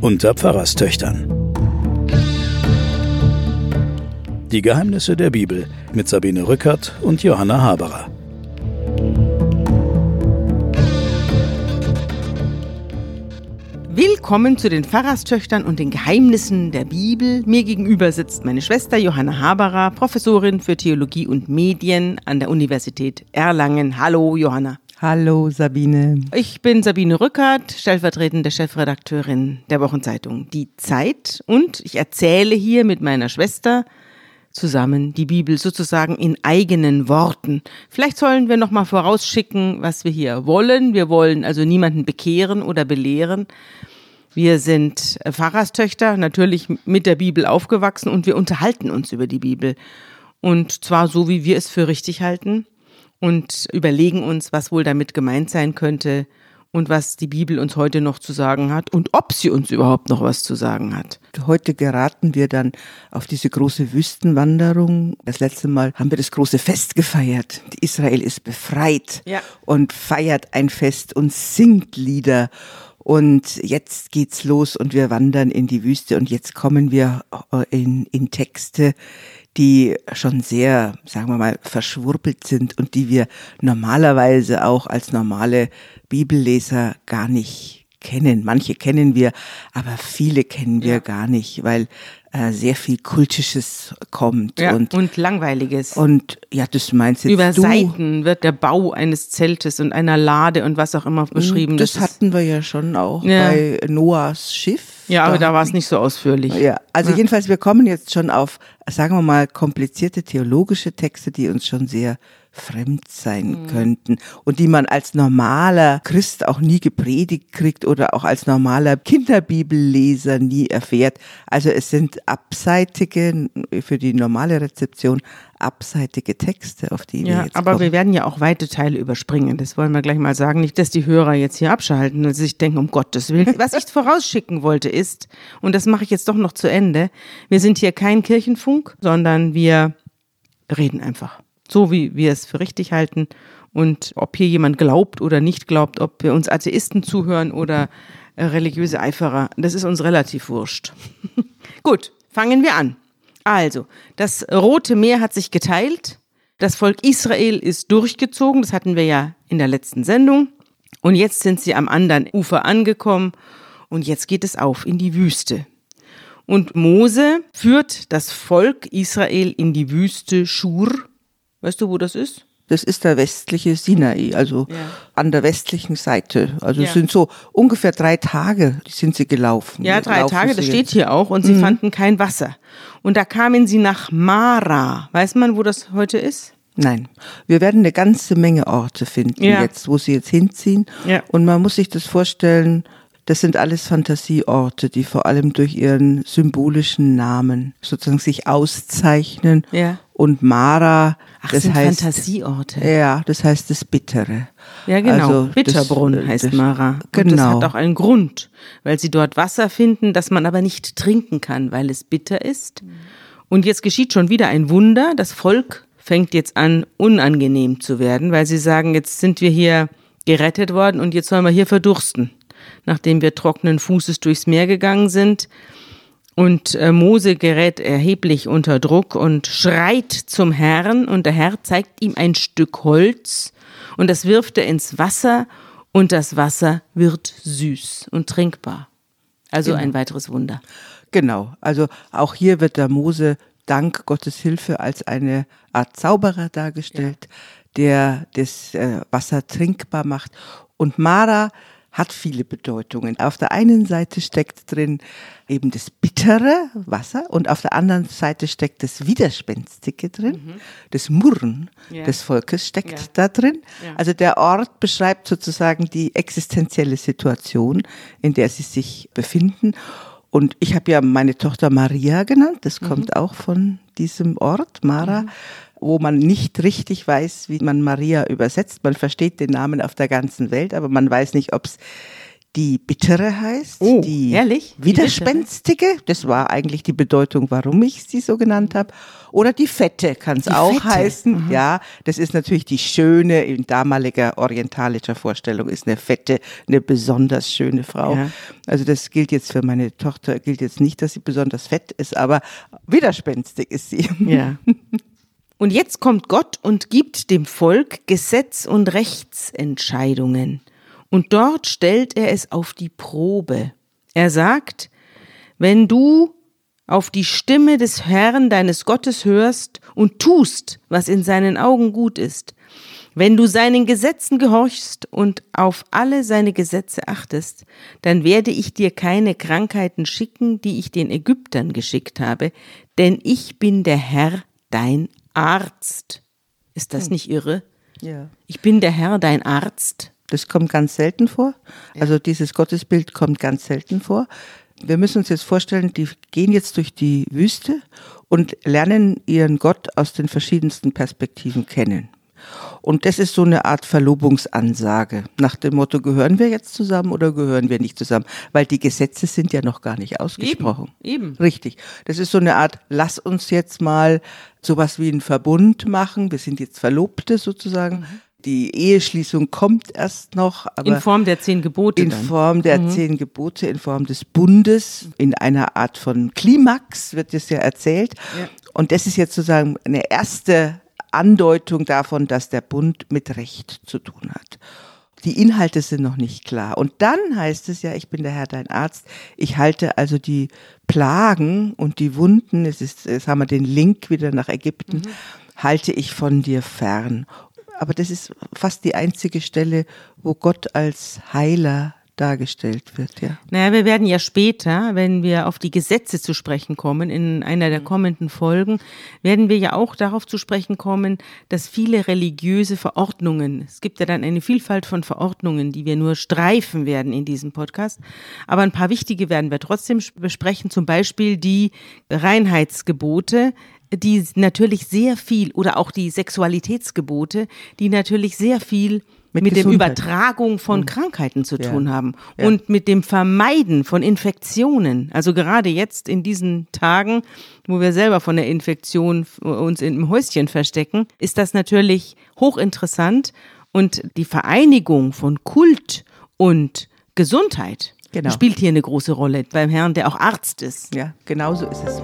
Unter Pfarrerstöchtern. Die Geheimnisse der Bibel mit Sabine Rückert und Johanna Haberer. Willkommen zu den Pfarrerstöchtern und den Geheimnissen der Bibel. Mir gegenüber sitzt meine Schwester Johanna Haberer, Professorin für Theologie und Medien an der Universität Erlangen. Hallo Johanna. Hallo Sabine. Ich bin Sabine Rückert, stellvertretende Chefredakteurin der Wochenzeitung Die Zeit und ich erzähle hier mit meiner Schwester zusammen die Bibel sozusagen in eigenen Worten. Vielleicht sollen wir noch mal vorausschicken, was wir hier wollen. Wir wollen also niemanden bekehren oder belehren. Wir sind Pfarrerstöchter, natürlich mit der Bibel aufgewachsen und wir unterhalten uns über die Bibel. Und zwar so, wie wir es für richtig halten und überlegen uns, was wohl damit gemeint sein könnte und was die Bibel uns heute noch zu sagen hat und ob sie uns überhaupt noch was zu sagen hat. Heute geraten wir dann auf diese große Wüstenwanderung. Das letzte Mal haben wir das große Fest gefeiert. Israel ist befreit Ja. und feiert ein Fest und singt Lieder. Und jetzt geht's los und wir wandern in die Wüste und jetzt kommen wir äh, in, in Texte, die schon sehr, sagen wir mal, verschwurbelt sind und die wir normalerweise auch als normale Bibelleser gar nicht kennen. Manche kennen wir, aber viele kennen wir gar nicht, weil äh, sehr viel Kultisches kommt Ja, und und langweiliges. und ja, das meinst jetzt über du. Seiten wird der Bau eines Zeltes und einer Lade und was auch immer beschrieben. Das ist- hatten wir ja schon auch Ja. bei Noahs Schiff. ja, aber da war es nicht so ausführlich. Ja, also jedenfalls, wir kommen jetzt schon auf, sagen wir mal, komplizierte theologische Texte, die uns schon sehr fremd sein Mhm. könnten und die man als normaler Christ auch nie gepredigt kriegt oder auch als normaler Kinderbibelleser nie erfährt. Also es sind abseitige, für die normale Rezeption, abseitige Texte, auf die wir Ja, jetzt aber kommen. wir werden ja auch weite Teile überspringen. Das wollen wir gleich mal sagen. Nicht, dass die Hörer jetzt hier abschalten und sich denken, um Gottes Willen. Was ich vorausschicken wollte ist, und das mache ich jetzt doch noch zu Ende, wir sind hier kein Kirchenfunk, sondern wir reden einfach. So wie wir es für richtig halten. Und ob hier jemand glaubt oder nicht glaubt, ob wir uns Atheisten zuhören oder äh, religiöse Eiferer, das ist uns relativ wurscht. Gut, fangen wir an. Also, das Rote Meer hat sich geteilt. Das Volk Israel ist durchgezogen. Das hatten wir ja in der letzten Sendung. Und jetzt sind sie am anderen Ufer angekommen. Und jetzt geht es auf in die Wüste. Und Mose führt das Volk Israel in die Wüste Schur. Weißt du, wo das ist? Das ist der westliche Sinai, also Ja. an der westlichen Seite. Also Ja. es sind so ungefähr drei Tage sind sie gelaufen. Ja, drei Laufen Tage, das jetzt. steht hier auch. Und sie fanden kein Wasser. Und da kamen sie nach Mara. Weiß man, wo das heute ist? Nein, wir werden eine ganze Menge Orte finden Ja. jetzt, wo sie jetzt hinziehen. Ja. Und man muss sich das vorstellen, das sind alles Fantasieorte, die vor allem durch ihren symbolischen Namen sozusagen sich auszeichnen. Ja. Und Mara, Ach, das sind heißt, Fantasieorte. ja, das heißt das Bittere. Ja, genau. Also das- Bitterbrunn heißt das- Mara. Und das Genau. hat auch einen Grund, weil sie dort Wasser finden, das man aber nicht trinken kann, weil es bitter ist. Und jetzt geschieht schon wieder ein Wunder. Das Volk fängt jetzt an, unangenehm zu werden, weil sie sagen, jetzt sind wir hier gerettet worden und jetzt sollen wir hier verdursten, nachdem wir trockenen Fußes durchs Meer gegangen sind. Und äh, Mose gerät erheblich unter Druck und schreit zum Herrn und der Herr zeigt ihm ein Stück Holz und das wirft er ins Wasser und das Wasser wird süß und trinkbar. Also ein weiteres Wunder. Genau, also auch hier wird der Mose dank Gottes Hilfe als eine Art Zauberer dargestellt, der das äh, Wasser trinkbar macht. Und Mara hat viele Bedeutungen. Auf der einen Seite steckt drin eben das bittere Wasser und auf der anderen Seite steckt das Widerspenstige drin. Das Murren Ja. des Volkes steckt Ja. da drin. Ja. Also der Ort beschreibt sozusagen die existenzielle Situation, in der sie sich befinden. Und ich habe ja meine Tochter Maria genannt, das kommt auch von diesem Ort, Mara, wo man nicht richtig weiß, wie man Maria übersetzt. Man versteht den Namen auf der ganzen Welt, aber man weiß nicht, ob es die bittere heißt, Oh, die ehrlich? Widerspenstige, das war eigentlich die Bedeutung, warum ich sie so genannt habe, oder die fette kann es auch Fette, heißen. Ja, das ist natürlich die schöne, in damaliger orientalischer Vorstellung ist eine fette, eine besonders schöne Frau. Ja. Also das gilt jetzt für meine Tochter, gilt jetzt nicht, dass sie besonders fett ist, aber widerspenstig ist sie. Ja. Und jetzt kommt Gott und gibt dem Volk Gesetz und Rechtsentscheidungen. Und dort stellt er es auf die Probe. Er sagt, wenn du auf die Stimme des Herrn deines Gottes hörst und tust, was in seinen Augen gut ist, wenn du seinen Gesetzen gehorchst und auf alle seine Gesetze achtest, dann werde ich dir keine Krankheiten schicken, die ich den Ägyptern geschickt habe, denn ich bin der Herr, dein Arzt. Ist das nicht irre? Ja. Ich bin der Herr, dein Arzt. Das kommt ganz selten vor. Also dieses Gottesbild kommt ganz selten vor. Wir müssen uns jetzt vorstellen, die gehen jetzt durch die Wüste und lernen ihren Gott aus den verschiedensten Perspektiven kennen. Und das ist so eine Art Verlobungsansage. Nach dem Motto, gehören wir jetzt zusammen oder gehören wir nicht zusammen? Weil die Gesetze sind ja noch gar nicht ausgesprochen. Eben, eben. Richtig. Das ist so eine Art, lass uns jetzt mal sowas wie einen Verbund machen. Wir sind jetzt Verlobte sozusagen. Die Eheschließung kommt erst noch, In Form der zehn Gebote in dann. Form der zehn Gebote, in Form des Bundes, in einer Art von Klimax wird es ja erzählt. Ja. Und das ist jetzt sozusagen eine erste Andeutung davon, dass der Bund mit Recht zu tun hat. Die Inhalte sind noch nicht klar. Und dann heißt es ja, ich bin der Herr, dein Arzt. Ich halte also die Plagen und die Wunden, es ist, jetzt haben wir den Link wieder nach Ägypten, halte ich von dir fern. Aber das ist fast die einzige Stelle, wo Gott als Heiler dargestellt wird, ja. Naja, wir werden ja später, wenn wir auf die Gesetze zu sprechen kommen, in einer der kommenden Folgen, werden wir ja auch darauf zu sprechen kommen, dass viele religiöse Verordnungen, es gibt ja dann eine Vielfalt von Verordnungen, die wir nur streifen werden in diesem Podcast, aber ein paar wichtige werden wir trotzdem besprechen, zum Beispiel die Reinheitsgebote, die natürlich sehr viel, oder auch die Sexualitätsgebote, die natürlich sehr viel Mit mit, dem. Übertragung von Krankheiten zu Ja. tun haben Ja. und mit dem Vermeiden von Infektionen. Also gerade jetzt in diesen Tagen, wo wir selber von der Infektion f- uns im Häuschen verstecken, ist das natürlich hochinteressant und die Vereinigung von Kult und Gesundheit Genau. spielt hier eine große Rolle beim Herrn, der auch Arzt ist. Ja, genau so ist es.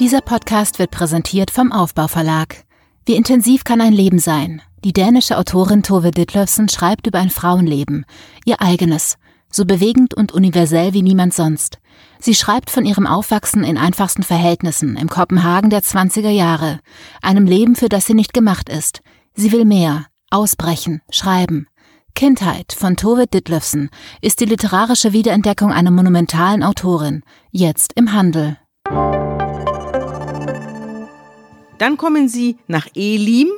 Dieser Podcast wird präsentiert vom Aufbau Verlag. Wie intensiv kann ein Leben sein? Die dänische Autorin Tove Ditlevsen schreibt über ein Frauenleben, ihr eigenes, so bewegend und universell wie niemand sonst. Sie schreibt von ihrem Aufwachsen in einfachsten Verhältnissen im Kopenhagen der 20er Jahre, einem Leben, für das sie nicht gemacht ist. Sie will mehr, ausbrechen, schreiben. Kindheit von Tove Ditlevsen ist die literarische Wiederentdeckung einer monumentalen Autorin, jetzt im Handel. Dann kommen sie nach Elim.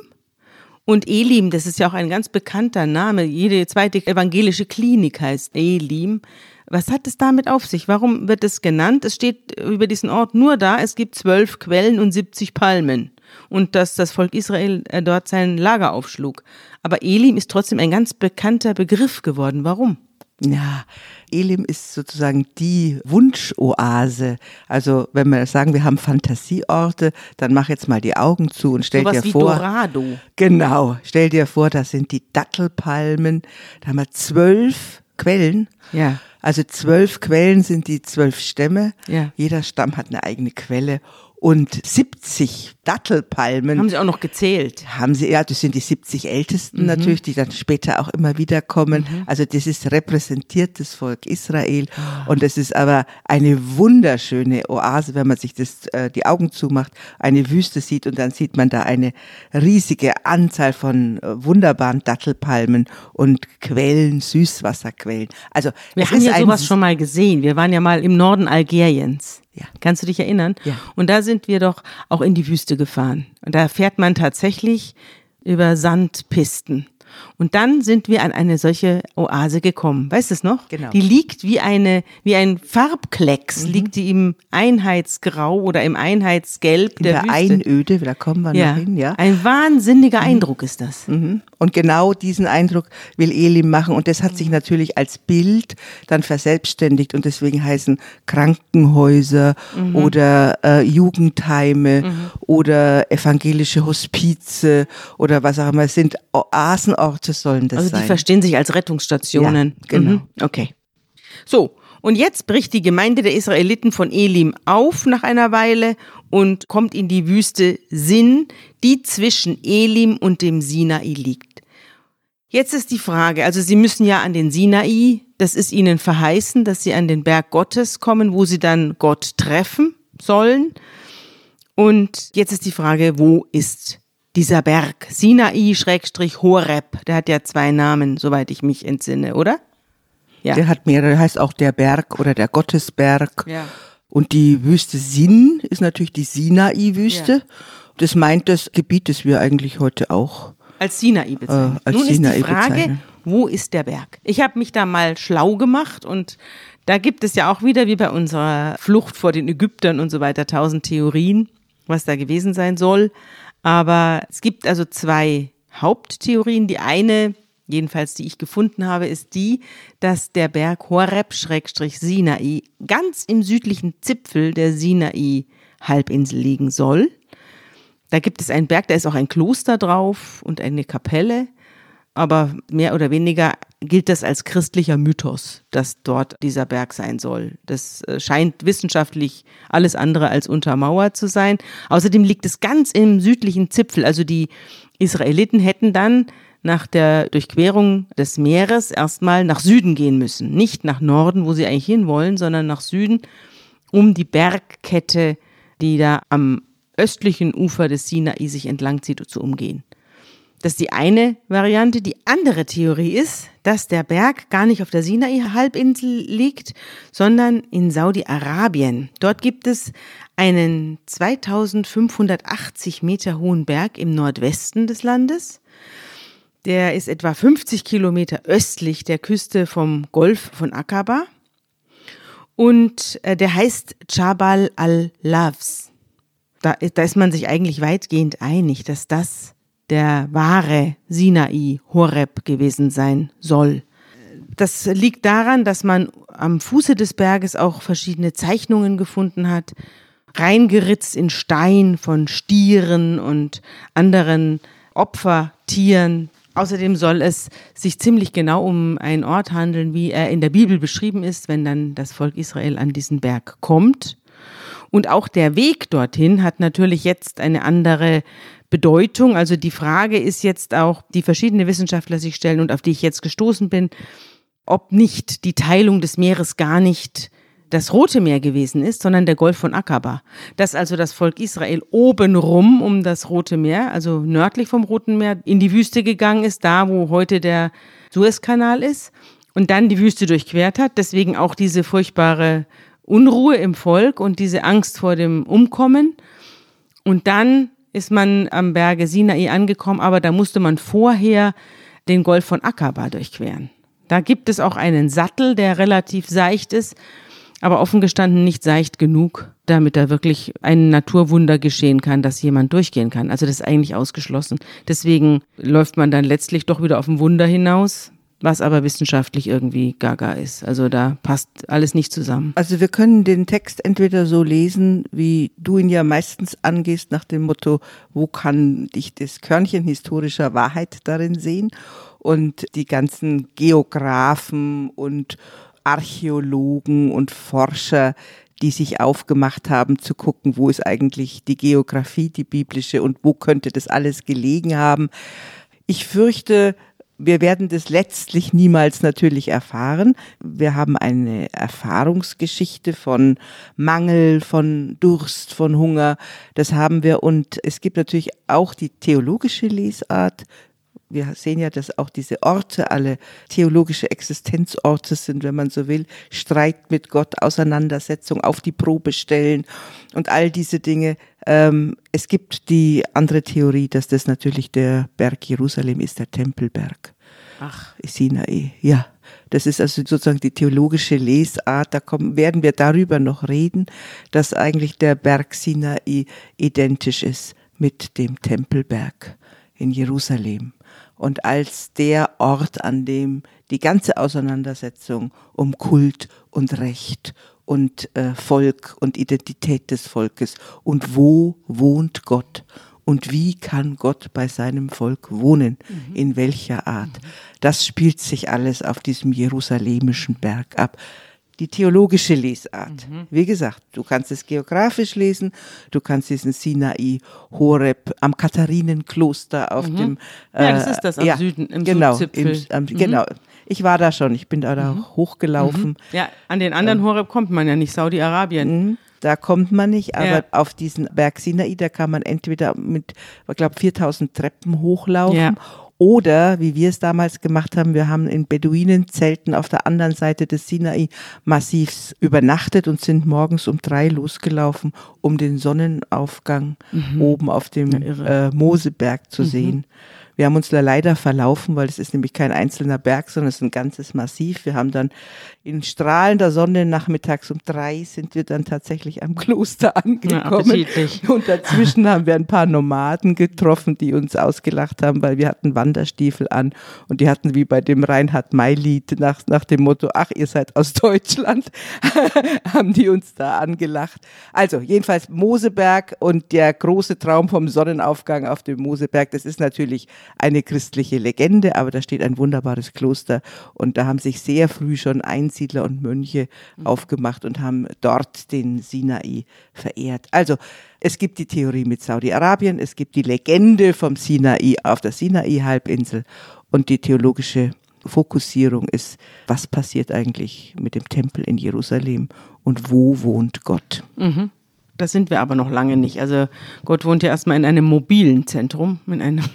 Und Elim, das ist ja auch ein ganz bekannter Name. Jede zweite evangelische Klinik heißt Elim. Was hat es damit auf sich? Warum wird es genannt? Es steht über diesen Ort nur da, es gibt zwölf Quellen und 70 Palmen. Und dass das Volk Israel äh, dort sein Lager aufschlug. Aber Elim ist trotzdem ein ganz bekannter Begriff geworden. Warum? Ja, Elim ist sozusagen die Wunschoase. Also wenn wir sagen, wir haben Fantasieorte, dann mach jetzt mal die Augen zu und stell Sowas dir vor. Dorado. Genau, stell dir vor, das sind die Dattelpalmen. Da haben wir zwölf Quellen. Ja. Also zwölf Quellen sind die zwölf Stämme. Ja. Jeder Stamm hat eine eigene Quelle. Und 70 Dattelpalmen Haben sie auch noch gezählt. haben sie, ja, das sind die 70 Mhm. Ältesten natürlich, die dann später auch immer wieder kommen. Also das ist repräsentiert das Volk Israel Ah. und es ist aber eine wunderschöne Oase, wenn man sich das, äh, die Augen zumacht, eine Wüste sieht und dann sieht man da eine riesige Anzahl von äh, wunderbaren Dattelpalmen und Quellen, Süßwasserquellen. Also Wir haben ja sowas schon mal gesehen. Wir waren ja mal im Norden Algeriens. Ja. Kannst du dich erinnern? Ja. Und da sind wir doch auch in die Wüste gefahren. Und da fährt man tatsächlich über Sandpisten. Und dann sind wir an eine solche Oase gekommen. Weißt du es noch? Genau. Die liegt wie eine, wie ein Farbklecks, liegt die im Einheitsgrau oder im Einheitsgelb in der, der Wüste. Einöde, da kommen wir ja. noch hin, ja. Ein wahnsinniger Eindruck ist das. Mhm. Und genau diesen Eindruck will Elim machen. Und das hat sich natürlich als Bild dann verselbstständigt. Und deswegen heißen Krankenhäuser mhm. oder äh, Jugendheime mhm. oder evangelische Hospize oder was auch immer. Es sind Oasenorte sollen das sein. Also die verstehen sich als Rettungsstationen. Ja, genau. Mhm. Okay. So, und jetzt bricht die Gemeinde der Israeliten von Elim auf nach einer Weile und kommt in die Wüste Sin, die zwischen Elim und dem Sinai liegt. Jetzt ist die Frage, also sie müssen ja an den Sinai, das ist ihnen verheißen, dass sie an den Berg Gottes kommen, wo sie dann Gott treffen sollen. Und jetzt ist die Frage, wo ist dieser Berg? Sinai Schrägstrich Horeb, der hat ja zwei Namen, soweit ich mich entsinne, oder? Ja. Der hat mehrere, heißt auch der Berg oder der Gottesberg. Ja. Und die Wüste Sin ist natürlich die Sinai-Wüste. Ja. Das meint das Gebiet, das wir eigentlich heute auch als Sinai bezeichnen. Äh, als Nun Sinai ist die Frage, bezeichnen. wo ist der Berg? Ich habe mich da mal schlau gemacht und da gibt es ja auch wieder, wie bei unserer Flucht vor den Ägyptern und so weiter, tausend Theorien, was da gewesen sein soll. Aber es gibt also zwei Haupttheorien. Die eine jedenfalls die ich gefunden habe, ist die, dass der Berg Horeb-Sinai ganz im südlichen Zipfel der Sinai-Halbinsel liegen soll. Da gibt es einen Berg, da ist auch ein Kloster drauf und eine Kapelle. Aber mehr oder weniger gilt das als christlicher Mythos, dass dort dieser Berg sein soll. Das äh, scheint wissenschaftlich alles andere als untermauert zu sein. Außerdem liegt es ganz im südlichen Zipfel. Also die Israeliten hätten dann nach der Durchquerung des Meeres erstmal nach Süden gehen müssen. Nicht nach Norden, wo sie eigentlich hinwollen, sondern nach Süden, um die Bergkette, die da am östlichen Ufer des Sinai sich entlangzieht, zu umgehen. Das ist die eine Variante. Die andere Theorie ist, dass der Berg gar nicht auf der Sinai-Halbinsel liegt, sondern in Saudi-Arabien. Dort gibt es einen 2580 Meter hohen Berg im Nordwesten des Landes. Der ist etwa 50 Kilometer östlich der Küste vom Golf von Aqaba. Und äh, der heißt Jabal al-Lavs. Da, da ist man sich eigentlich weitgehend einig, dass das der wahre Sinai Horeb gewesen sein soll. Das liegt daran, dass man am Fuße des Berges auch verschiedene Zeichnungen gefunden hat, reingeritzt in Stein von Stieren und anderen Opfertieren, Außerdem soll es sich ziemlich genau um einen Ort handeln, wie er in der Bibel beschrieben ist, wenn dann das Volk Israel an diesen Berg kommt. Und auch der Weg dorthin hat natürlich jetzt eine andere Bedeutung. Also die Frage ist jetzt auch, die verschiedene Wissenschaftler sich stellen und auf die ich jetzt gestoßen bin, ob nicht die Teilung des Meeres gar nicht das Rote Meer gewesen ist, sondern der Golf von Akaba. Dass also das Volk Israel obenrum um das Rote Meer, also nördlich vom Roten Meer, in die Wüste gegangen ist, da wo heute der Suezkanal ist, und dann die Wüste durchquert hat. Deswegen auch diese furchtbare Unruhe im Volk und diese Angst vor dem Umkommen. Und dann ist man am Berge Sinai angekommen, aber da musste man vorher den Golf von Akaba durchqueren. Da gibt es auch einen Sattel, der relativ seicht ist aber offen gestanden nicht seicht genug, damit da wirklich ein Naturwunder geschehen kann, dass jemand durchgehen kann. Also das ist eigentlich ausgeschlossen. Deswegen läuft man dann letztlich doch wieder auf ein Wunder hinaus, was aber wissenschaftlich irgendwie gaga ist. Also da passt alles nicht zusammen. Also wir können den Text entweder so lesen, wie du ihn ja meistens angehst, nach dem Motto, wo kann ich das Körnchen historischer Wahrheit darin sehen? Und die ganzen Geografen und Archäologen und Forscher, die sich aufgemacht haben zu gucken, wo ist eigentlich die Geografie, die biblische und wo könnte das alles gelegen haben. Ich fürchte, wir werden das letztlich niemals natürlich erfahren. Wir haben eine Erfahrungsgeschichte von Mangel, von Durst, von Hunger. Das haben wir. Und es gibt natürlich auch die theologische Lesart wir sehen ja, dass auch diese Orte alle theologische Existenzorte sind, wenn man so will. Streit mit Gott, Auseinandersetzung, auf die Probe stellen und all diese Dinge. Ähm, es gibt die andere Theorie, dass das natürlich der Berg Jerusalem ist, der Tempelberg. Ach. Sinai, ja. Das ist also sozusagen die theologische Lesart. Da kommen, werden wir darüber noch reden, dass eigentlich der Berg Sinai identisch ist mit dem Tempelberg in Jerusalem. und als der Ort, an dem die ganze Auseinandersetzung um Kult und Recht und äh, Volk und Identität des Volkes und wo wohnt Gott und wie kann Gott bei seinem Volk wohnen, mhm. in welcher Art. Das spielt sich alles auf diesem jerusalemischen Berg ab die theologische Lesart. Mhm. Wie gesagt, du kannst es geografisch lesen, du kannst diesen Sinai Horeb am Katharinenkloster auf mhm. dem äh, Ja, das ist das am ja, Süden im genau, im, am, mhm. genau. Ich war da schon, ich bin da, da mhm. hochgelaufen. Mhm. Ja, an den anderen ähm, Horeb kommt man ja nicht, Saudi-Arabien. Mhm. Da kommt man nicht, aber ja. auf diesen Berg Sinai, da kann man entweder mit, ich glaube, 4000 Treppen hochlaufen ja. Oder, wie wir es damals gemacht haben, wir haben in Beduinenzelten auf der anderen Seite des Sinai-Massivs übernachtet und sind morgens um drei losgelaufen, um den Sonnenaufgang mhm. oben auf dem ja, äh, Moseberg zu mhm. sehen. Wir haben uns da leider verlaufen, weil es ist nämlich kein einzelner Berg, sondern es ist ein ganzes Massiv. Wir haben dann in strahlender Sonne nachmittags um drei sind wir dann tatsächlich am Kloster angekommen. Ja, und dazwischen haben wir ein paar Nomaden getroffen, die uns ausgelacht haben, weil wir hatten Wanderstiefel an und die hatten wie bei dem Reinhard May-Lied nach, nach dem Motto, ach, ihr seid aus Deutschland, haben die uns da angelacht. Also jedenfalls Moseberg und der große Traum vom Sonnenaufgang auf dem Moseberg, das ist natürlich eine christliche Legende, aber da steht ein wunderbares Kloster und da haben sich sehr früh schon Einsiedler und Mönche mhm. aufgemacht und haben dort den Sinai verehrt. Also es gibt die Theorie mit Saudi-Arabien, es gibt die Legende vom Sinai auf der Sinai-Halbinsel und die theologische Fokussierung ist, was passiert eigentlich mit dem Tempel in Jerusalem und wo wohnt Gott? Mhm. Da sind wir aber noch lange nicht. Also Gott wohnt ja erstmal in einem mobilen Zentrum, in einem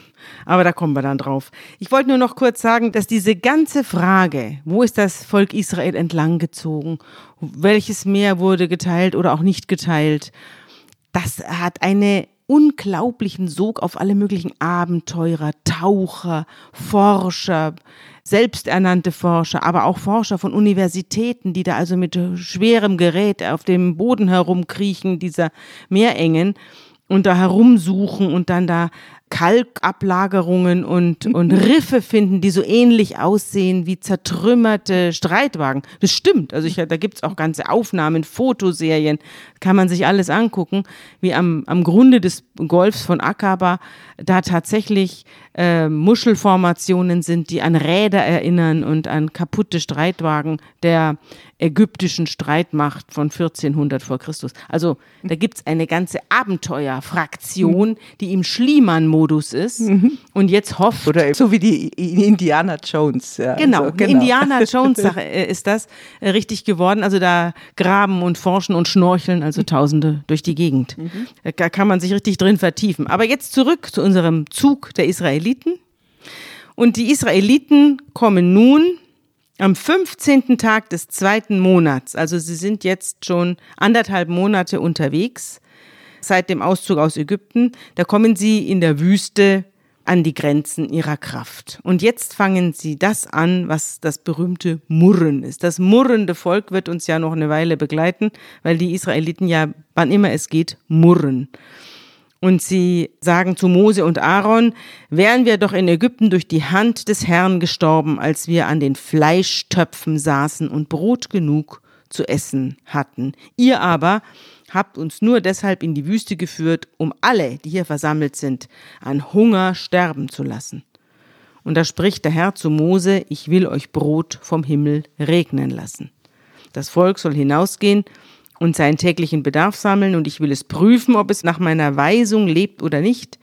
aber da kommen wir dann drauf. Ich wollte nur noch kurz sagen, dass diese ganze Frage, wo ist das Volk Israel entlang gezogen, welches Meer wurde geteilt oder auch nicht geteilt, das hat einen unglaublichen Sog auf alle möglichen Abenteurer, Taucher, Forscher, selbsternannte Forscher, aber auch Forscher von Universitäten, die da also mit schwerem Gerät auf dem Boden herumkriechen, dieser Meerengen und da herumsuchen und dann da Kalkablagerungen und, und Riffe finden, die so ähnlich aussehen wie zertrümmerte Streitwagen. Das stimmt. Also ich, da gibt's auch ganze Aufnahmen, Fotoserien, kann man sich alles angucken, wie am, am Grunde des Golfs von Akaba da tatsächlich äh, Muschelformationen sind, die an Räder erinnern und an kaputte Streitwagen der ägyptischen Streitmacht von 1400 vor Christus. Also da gibt's eine ganze Abenteuerfraktion, die im Schliemann-Modus ist mhm. und jetzt hofft. Oder so wie die Indiana Jones. Ja, genau, also, genau. Indiana Jones äh, ist das äh, richtig geworden. Also da graben und forschen und schnorcheln, also Tausende durch die Gegend. Mhm. Da kann man sich richtig drin vertiefen. Aber jetzt zurück zu unserem Zug der Israeliten. Und die Israeliten kommen nun am 15. Tag des zweiten Monats, also sie sind jetzt schon anderthalb Monate unterwegs, seit dem Auszug aus Ägypten, da kommen sie in der Wüste an die Grenzen ihrer Kraft. Und jetzt fangen sie das an, was das berühmte Murren ist. Das murrende Volk wird uns ja noch eine Weile begleiten, weil die Israeliten ja, wann immer es geht, murren. Und sie sagen zu Mose und Aaron, wären wir doch in Ägypten durch die Hand des Herrn gestorben, als wir an den Fleischtöpfen saßen und Brot genug zu essen hatten. Ihr aber habt uns nur deshalb in die Wüste geführt, um alle, die hier versammelt sind, an Hunger sterben zu lassen. Und da spricht der Herr zu Mose, ich will euch Brot vom Himmel regnen lassen. Das Volk soll hinausgehen und seinen täglichen Bedarf sammeln und ich will es prüfen, ob es nach meiner Weisung lebt oder nicht.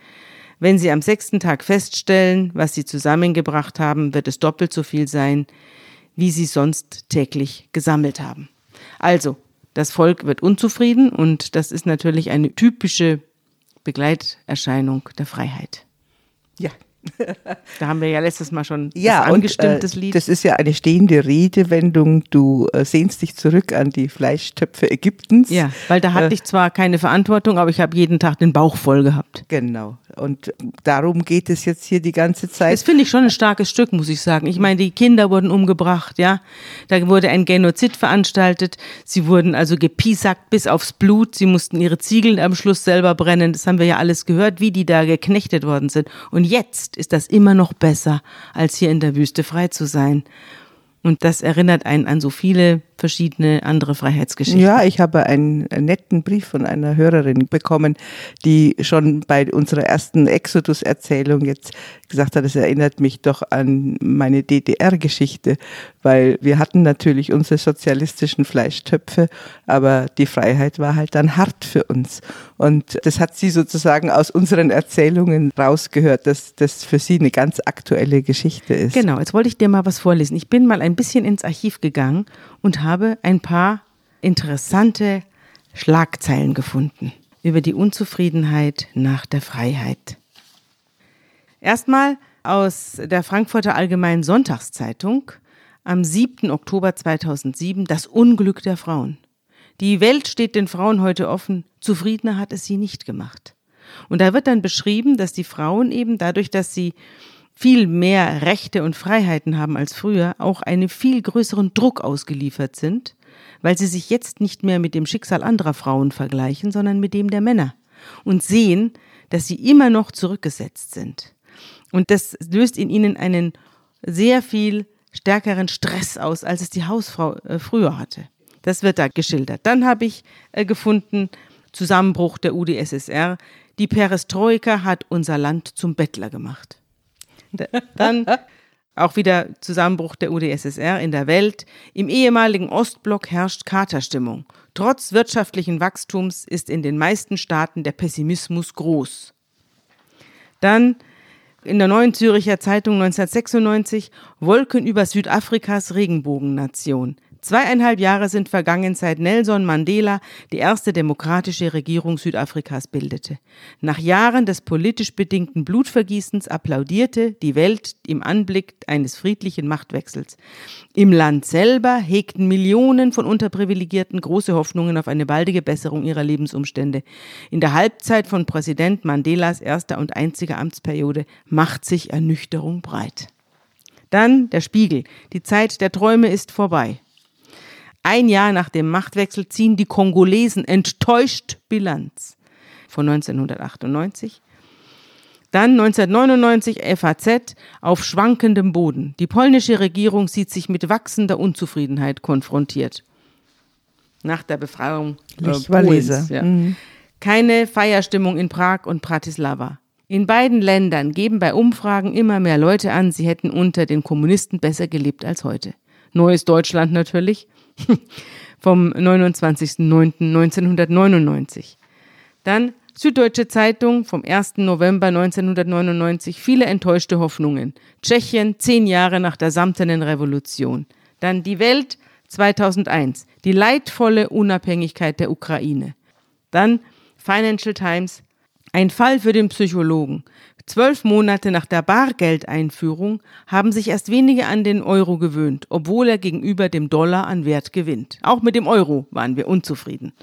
Wenn sie am sechsten Tag feststellen, was sie zusammengebracht haben, wird es doppelt so viel sein, wie sie sonst täglich gesammelt haben. Also, das Volk wird unzufrieden und das ist natürlich eine typische Begleiterscheinung der Freiheit. Da haben wir ja letztes Mal schon ja, das angestimmtes und, äh, Lied. Das ist ja eine stehende Redewendung. Du äh, sehnst dich zurück an die Fleischtöpfe Ägyptens. Ja, weil da hatte äh, ich zwar keine Verantwortung, aber ich habe jeden Tag den Bauch voll gehabt. Genau. Und darum geht es jetzt hier die ganze Zeit. Das finde ich schon ein starkes Stück, muss ich sagen. Ich meine, die Kinder wurden umgebracht, ja. Da wurde ein Genozid veranstaltet. Sie wurden also gepiesackt bis aufs Blut. Sie mussten ihre Ziegeln am Schluss selber brennen. Das haben wir ja alles gehört, wie die da geknechtet worden sind. Und jetzt jetzt ist das immer noch besser, als hier in der Wüste frei zu sein. Und das erinnert einen an so viele verschiedene andere Freiheitsgeschichten. Ja, ich habe einen netten Brief von einer Hörerin bekommen, die schon bei unserer ersten Exodus-Erzählung jetzt gesagt hat, es erinnert mich doch an meine DDR-Geschichte, weil wir hatten natürlich unsere sozialistischen Fleischtöpfe, aber die Freiheit war halt dann hart für uns. Und das hat sie sozusagen aus unseren Erzählungen rausgehört, dass das für sie eine ganz aktuelle Geschichte ist. Genau, jetzt wollte ich dir mal was vorlesen. Ich bin mal ein bisschen ins Archiv gegangen und habe ein paar interessante Schlagzeilen gefunden über die Unzufriedenheit nach der Freiheit. Erstmal aus der Frankfurter Allgemeinen Sonntagszeitung am 7. Oktober 2007 das Unglück der Frauen. Die Welt steht den Frauen heute offen, zufriedener hat es sie nicht gemacht. Und da wird dann beschrieben, dass die Frauen eben dadurch, dass sie viel mehr Rechte und Freiheiten haben als früher, auch einem viel größeren Druck ausgeliefert sind, weil sie sich jetzt nicht mehr mit dem Schicksal anderer Frauen vergleichen, sondern mit dem der Männer und sehen, dass sie immer noch zurückgesetzt sind. Und das löst in ihnen einen sehr viel stärkeren Stress aus, als es die Hausfrau äh, früher hatte. Das wird da geschildert. Dann habe ich äh, gefunden, Zusammenbruch der UdSSR. Die Perestroika hat unser Land zum Bettler gemacht. Dann auch wieder Zusammenbruch der UdSSR in der Welt. Im ehemaligen Ostblock herrscht Katerstimmung. Trotz wirtschaftlichen Wachstums ist in den meisten Staaten der Pessimismus groß. Dann in der Neuen Züricher Zeitung 1996 Wolken über Südafrikas Regenbogennation. Zweieinhalb Jahre sind vergangen, seit Nelson Mandela die erste demokratische Regierung Südafrikas bildete. Nach Jahren des politisch bedingten Blutvergießens applaudierte die Welt im Anblick eines friedlichen Machtwechsels. Im Land selber hegten Millionen von Unterprivilegierten große Hoffnungen auf eine baldige Besserung ihrer Lebensumstände. In der Halbzeit von Präsident Mandelas erster und einziger Amtsperiode macht sich Ernüchterung breit. Dann der Spiegel. Die Zeit der Träume ist vorbei. Ein Jahr nach dem Machtwechsel ziehen die Kongolesen enttäuscht Bilanz von 1998. Dann 1999 FAZ auf schwankendem Boden. Die polnische Regierung sieht sich mit wachsender Unzufriedenheit konfrontiert. Nach der Befreiung äh, Polens. Ja. Mhm. Keine Feierstimmung in Prag und Bratislava. In beiden Ländern geben bei Umfragen immer mehr Leute an, sie hätten unter den Kommunisten besser gelebt als heute. Neues Deutschland natürlich vom 29.09.1999. Dann Süddeutsche Zeitung vom 1. November 1999, viele enttäuschte Hoffnungen. Tschechien, zehn Jahre nach der samtenen Revolution. Dann die Welt 2001, die leidvolle Unabhängigkeit der Ukraine. Dann Financial Times, ein Fall für den Psychologen. Zwölf Monate nach der Bargeldeinführung haben sich erst wenige an den Euro gewöhnt, obwohl er gegenüber dem Dollar an Wert gewinnt. Auch mit dem Euro waren wir unzufrieden.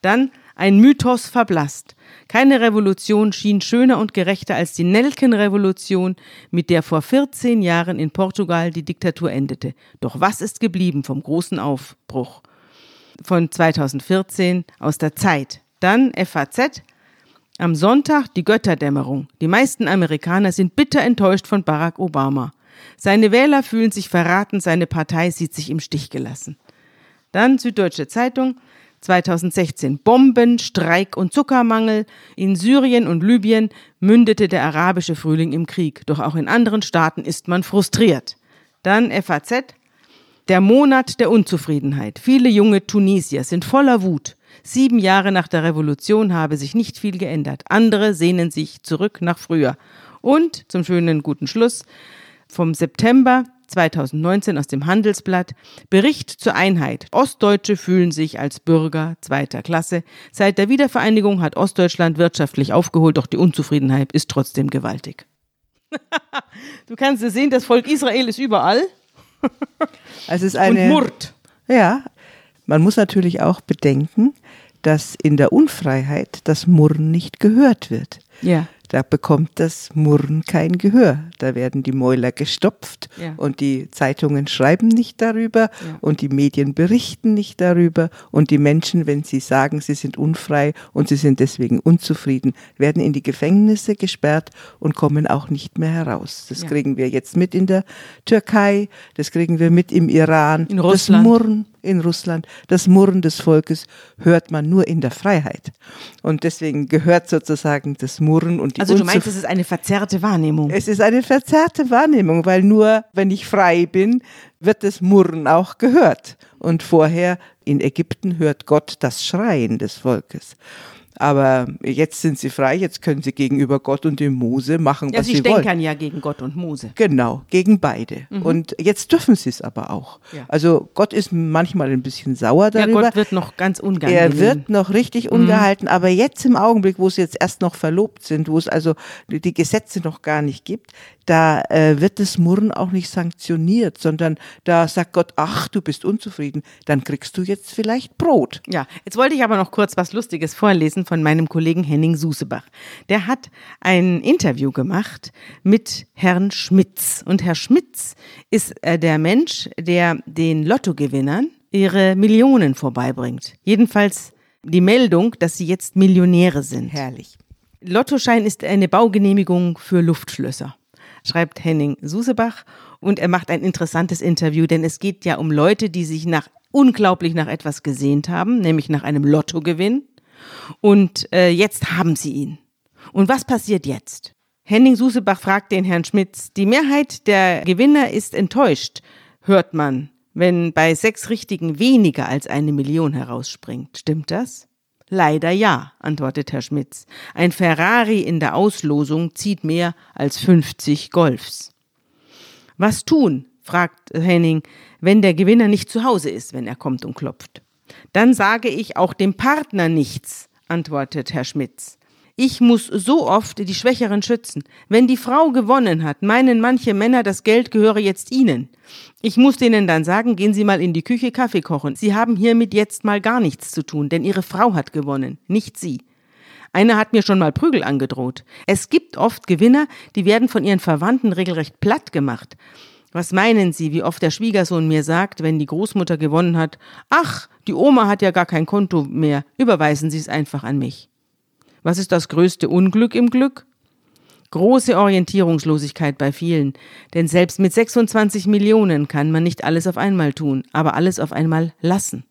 Dann ein Mythos verblasst. Keine Revolution schien schöner und gerechter als die Nelkenrevolution, mit der vor 14 Jahren in Portugal die Diktatur endete. Doch was ist geblieben vom großen Aufbruch? Von 2014 aus der Zeit. Dann FAZ, am Sonntag die Götterdämmerung. Die meisten Amerikaner sind bitter enttäuscht von Barack Obama. Seine Wähler fühlen sich verraten, seine Partei sieht sich im Stich gelassen. Dann Süddeutsche Zeitung 2016 Bomben, Streik und Zuckermangel. In Syrien und Libyen mündete der arabische Frühling im Krieg. Doch auch in anderen Staaten ist man frustriert. Dann FAZ der Monat der Unzufriedenheit. Viele junge Tunesier sind voller Wut. Sieben Jahre nach der Revolution habe sich nicht viel geändert. Andere sehnen sich zurück nach früher. Und zum schönen guten Schluss vom September 2019 aus dem Handelsblatt Bericht zur Einheit. Ostdeutsche fühlen sich als Bürger zweiter Klasse. Seit der Wiedervereinigung hat Ostdeutschland wirtschaftlich aufgeholt, doch die Unzufriedenheit ist trotzdem gewaltig. du kannst es sehen, das Volk Israel ist überall. Es ist eine, Und murrt. Ja, man muss natürlich auch bedenken, dass in der Unfreiheit das Murren nicht gehört wird. Ja. da bekommt das Murren kein Gehör. Da werden die Mäuler gestopft Ja. und die Zeitungen schreiben nicht darüber und die Medien berichten nicht darüber und die Menschen, wenn sie sagen, sie sind unfrei und sie sind deswegen unzufrieden, werden in die Gefängnisse gesperrt und kommen auch nicht mehr heraus. Das Ja. kriegen wir jetzt mit in der Türkei, das kriegen wir mit im Iran. In Das Russland. Murren in Russland, das Murren des Volkes hört man nur in der Freiheit. Und deswegen gehört sozusagen das Murren und die Also du meinst, es ist eine verzerrte Wahrnehmung. es ist eine verzerrte Wahrnehmung, weil nur wenn ich frei bin, wird das Murren auch gehört. Und vorher in Ägypten hört Gott das Schreien des Volkes. Aber jetzt sind sie frei, jetzt können sie gegenüber Gott und dem Mose machen, ja, was sie sie wollen. stänkern ja gegen Gott und Mose. Genau, gegen beide. Und jetzt dürfen sie es aber auch. Mhm. Ja. Also Gott ist manchmal ein bisschen sauer Ja, darüber. Gott wird noch ganz ungehalten. Er wird noch richtig ungehalten, aber jetzt im Augenblick, wo sie jetzt erst noch verlobt sind, wo es also die Gesetze noch gar nicht gibt, da äh, wird das Murren auch nicht sanktioniert, sondern da sagt Gott, ach, du bist unzufrieden, dann kriegst du jetzt vielleicht Brot. Ja, jetzt wollte ich aber noch kurz was Lustiges vorlesen von meinem Kollegen Henning Susebach. Der hat ein Interview gemacht mit Herrn Schmitz. Und Herr Schmitz ist äh, der Mensch, der den Lottogewinnern ihre Millionen vorbeibringt. Jedenfalls die Meldung, dass sie jetzt Millionäre sind. Herrlich. Lottoschein ist eine Baugenehmigung für Luftschlösser, schreibt Henning Susebach. Und er macht ein interessantes Interview, denn es geht ja um Leute, die sich nach unglaublich nach etwas gesehnt haben, nämlich nach einem Lottogewinn. Und äh, jetzt haben sie ihn. Und was passiert jetzt? Henning Susebach fragt den Herrn Schmitz, die Mehrheit der Gewinner ist enttäuscht, hört man, wenn bei sechs Richtigen weniger als eine Million herausspringt. Stimmt das? Leider ja, antwortet Herr Schmitz. Ein Ferrari in der Auslosung zieht mehr als 50 Golfs. Was tun? fragt Henning, wenn der Gewinner nicht zu Hause ist, wenn er kommt und klopft. Dann sage ich auch dem Partner nichts, antwortet Herr Schmitz. Ich muss so oft die Schwächeren schützen. Wenn die Frau gewonnen hat, meinen manche Männer, das Geld gehöre jetzt ihnen. Ich muss denen dann sagen, gehen Sie mal in die Küche Kaffee kochen. Sie haben hiermit jetzt mal gar nichts zu tun, denn Ihre Frau hat gewonnen, nicht Sie. Einer hat mir schon mal Prügel angedroht. Es gibt oft Gewinner, die werden von ihren Verwandten regelrecht platt gemacht. Was meinen Sie, wie oft der Schwiegersohn mir sagt, wenn die Großmutter gewonnen hat, ach, die Oma hat ja gar kein Konto mehr, überweisen Sie es einfach an mich. Was ist das größte Unglück im Glück? Große Orientierungslosigkeit bei vielen, denn selbst mit 26 Millionen kann man nicht alles auf einmal tun, aber alles auf einmal lassen.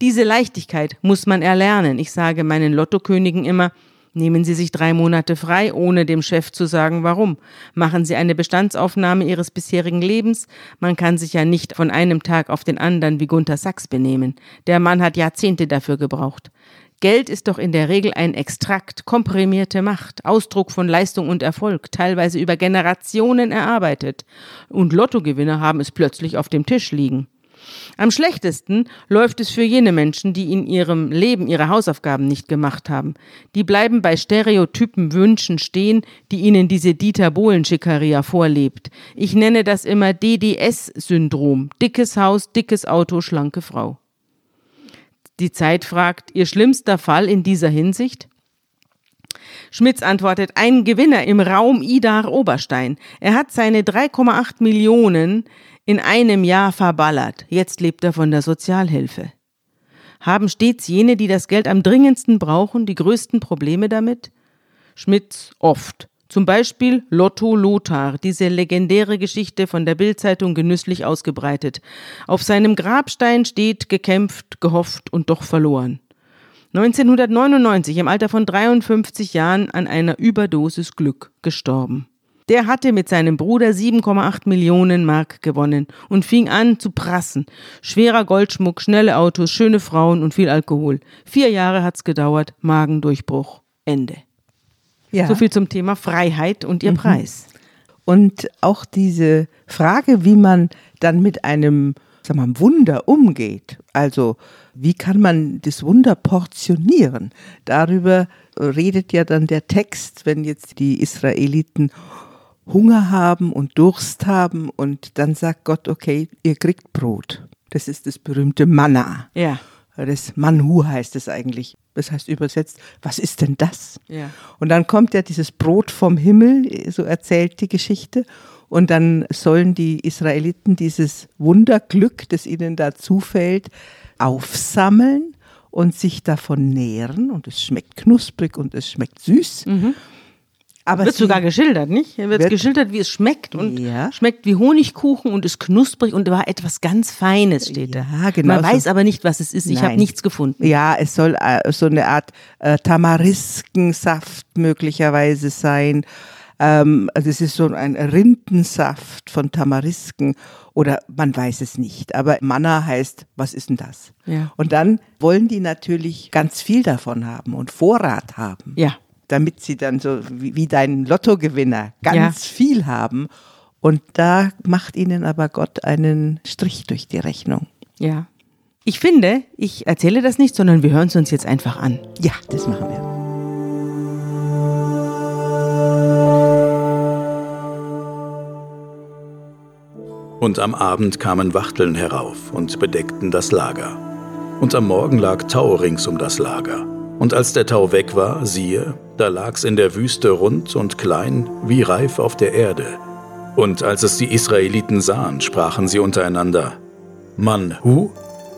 Diese Leichtigkeit muss man erlernen. Ich sage meinen Lottokönigen immer, nehmen Sie sich drei Monate frei, ohne dem Chef zu sagen, warum. Machen Sie eine Bestandsaufnahme Ihres bisherigen Lebens. Man kann sich ja nicht von einem Tag auf den anderen wie Gunther Sachs benehmen. Der Mann hat Jahrzehnte dafür gebraucht. Geld ist doch in der Regel ein Extrakt, komprimierte Macht, Ausdruck von Leistung und Erfolg, teilweise über Generationen erarbeitet. Und Lottogewinner haben es plötzlich auf dem Tisch liegen. Am schlechtesten läuft es für jene Menschen, die in ihrem Leben ihre Hausaufgaben nicht gemacht haben. Die bleiben bei Stereotypen Wünschen stehen, die ihnen diese Dieter Bohlen-Schickeria vorlebt. Ich nenne das immer DDS-Syndrom. Dickes Haus, dickes Auto, schlanke Frau. Die Zeit fragt, Ihr schlimmster Fall in dieser Hinsicht? Schmitz antwortet, ein Gewinner im Raum Idar Oberstein. Er hat seine 3,8 Millionen in einem Jahr verballert. Jetzt lebt er von der Sozialhilfe. Haben stets jene, die das Geld am dringendsten brauchen, die größten Probleme damit? Schmitz oft. Zum Beispiel Lotto Lothar, diese legendäre Geschichte von der Bildzeitung genüsslich ausgebreitet. Auf seinem Grabstein steht gekämpft, gehofft und doch verloren. 1999 im Alter von 53 Jahren an einer Überdosis Glück gestorben. Der hatte mit seinem Bruder 7,8 Millionen Mark gewonnen und fing an zu prassen. Schwerer Goldschmuck, schnelle Autos, schöne Frauen und viel Alkohol. Vier Jahre hat's gedauert, Magendurchbruch. Ende. Ja. So viel zum Thema Freiheit und ihr Preis. Und auch diese Frage, wie man dann mit einem sag mal, Wunder umgeht, also wie kann man das Wunder portionieren, darüber redet ja dann der Text, wenn jetzt die Israeliten Hunger haben und Durst haben und dann sagt Gott, okay, ihr kriegt Brot. Das ist das berühmte Manna. Ja. Das Manhu heißt es eigentlich. Das heißt übersetzt, was ist denn das? Ja. Und dann kommt ja dieses Brot vom Himmel, so erzählt die Geschichte. Und dann sollen die Israeliten dieses Wunderglück, das ihnen da zufällt, aufsammeln und sich davon nähren. Und es schmeckt knusprig und es schmeckt süß. Aber Wird sogar geschildert, nicht? Hier wird Wird- geschildert, wie es schmeckt und Ja. schmeckt wie Honigkuchen und ist knusprig und war etwas ganz Feines, steht da. Ja, genau Man so. weiß aber nicht, was es ist. Ich habe Nein. nichts gefunden. Ja, es soll äh, so eine Art äh, Tamariskensaft möglicherweise sein. Ähm, also es ist so ein Rindensaft von Tamarisken oder man weiß es nicht. Aber Manna heißt, was ist denn das? Ja. Und dann wollen die natürlich ganz viel davon haben und Vorrat haben. Ja. Damit sie dann so wie, wie dein Lottogewinner ganz Ja. viel haben. Und da macht ihnen aber Gott einen Strich durch die Rechnung. Ja. Ich finde, ich erzähle das nicht, sondern wir hören es uns jetzt einfach an. Ja, das machen wir. Und am Abend kamen Wachteln herauf und bedeckten das Lager. Und am Morgen lag Tau rings um das Lager. Und als der Tau weg war, siehe, da lag's in der Wüste rund und klein, wie reif auf der Erde. Und als es die Israeliten sahen, sprachen sie untereinander, Mann, hu?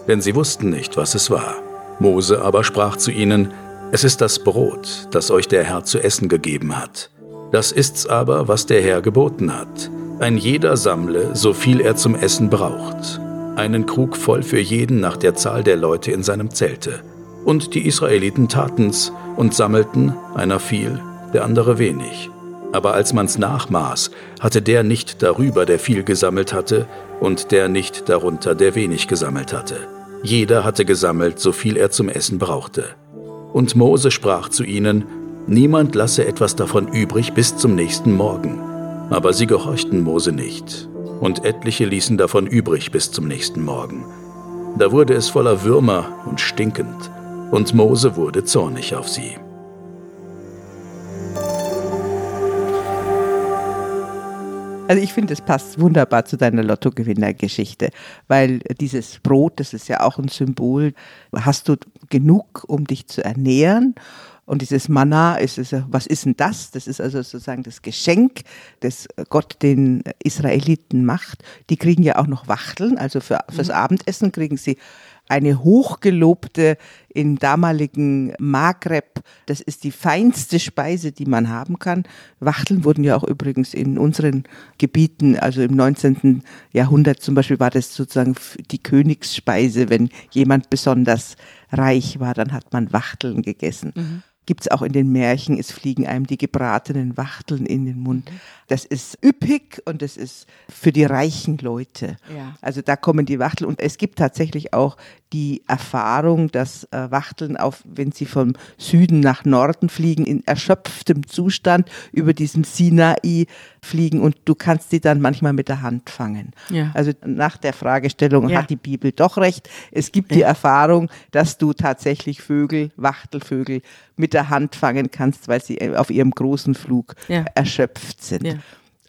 Denn sie wussten nicht, was es war. Mose aber sprach zu ihnen, Es ist das Brot, das euch der Herr zu essen gegeben hat. Das ist's aber, was der Herr geboten hat. Ein jeder sammle, so viel er zum Essen braucht. Einen Krug voll für jeden nach der Zahl der Leute in seinem Zelte. Und die Israeliten taten's und sammelten, einer viel, der andere wenig. Aber als man's nachmaß, hatte der nicht darüber, der viel gesammelt hatte, und der nicht darunter, der wenig gesammelt hatte. Jeder hatte gesammelt, so viel er zum Essen brauchte. Und Mose sprach zu ihnen, Niemand lasse etwas davon übrig bis zum nächsten Morgen. Aber sie gehorchten Mose nicht, und etliche ließen davon übrig bis zum nächsten Morgen. Da wurde es voller Würmer und stinkend, und Mose wurde zornig auf sie. Also ich finde, es passt wunderbar zu deiner Lottogewinnergeschichte, weil dieses Brot, das ist ja auch ein Symbol, hast du genug, um dich zu ernähren. Und dieses Manna, ist, es, ja- was ist denn das? Das ist also sozusagen das Geschenk, das Gott den Israeliten macht. Die kriegen ja auch noch Wachteln, also für, fürs Abendessen kriegen sie eine hochgelobte im damaligen Maghreb, das ist die feinste Speise, die man haben kann. Wachteln wurden ja auch übrigens in unseren Gebieten, also im 19. Jahrhundert zum Beispiel war das sozusagen die Königsspeise. Wenn jemand besonders reich war, dann hat man Wachteln gegessen. Gibt's auch in den Märchen, es fliegen einem die gebratenen Wachteln in den Mund. Das ist üppig und das ist für die reichen Leute. Ja. Also da kommen die Wachteln und es gibt tatsächlich auch die Erfahrung, dass äh, Wachteln auf, wenn sie vom Süden nach Norden fliegen, in erschöpftem Zustand über diesem Sinai fliegen und du kannst sie dann manchmal mit der Hand fangen. Ja. Also nach der Fragestellung Ja. hat die Bibel doch recht. Es gibt die Erfahrung, dass du tatsächlich Vögel, Wachtelvögel mit der Hand fangen kannst, weil sie äh, auf ihrem großen Flug Ja. erschöpft sind.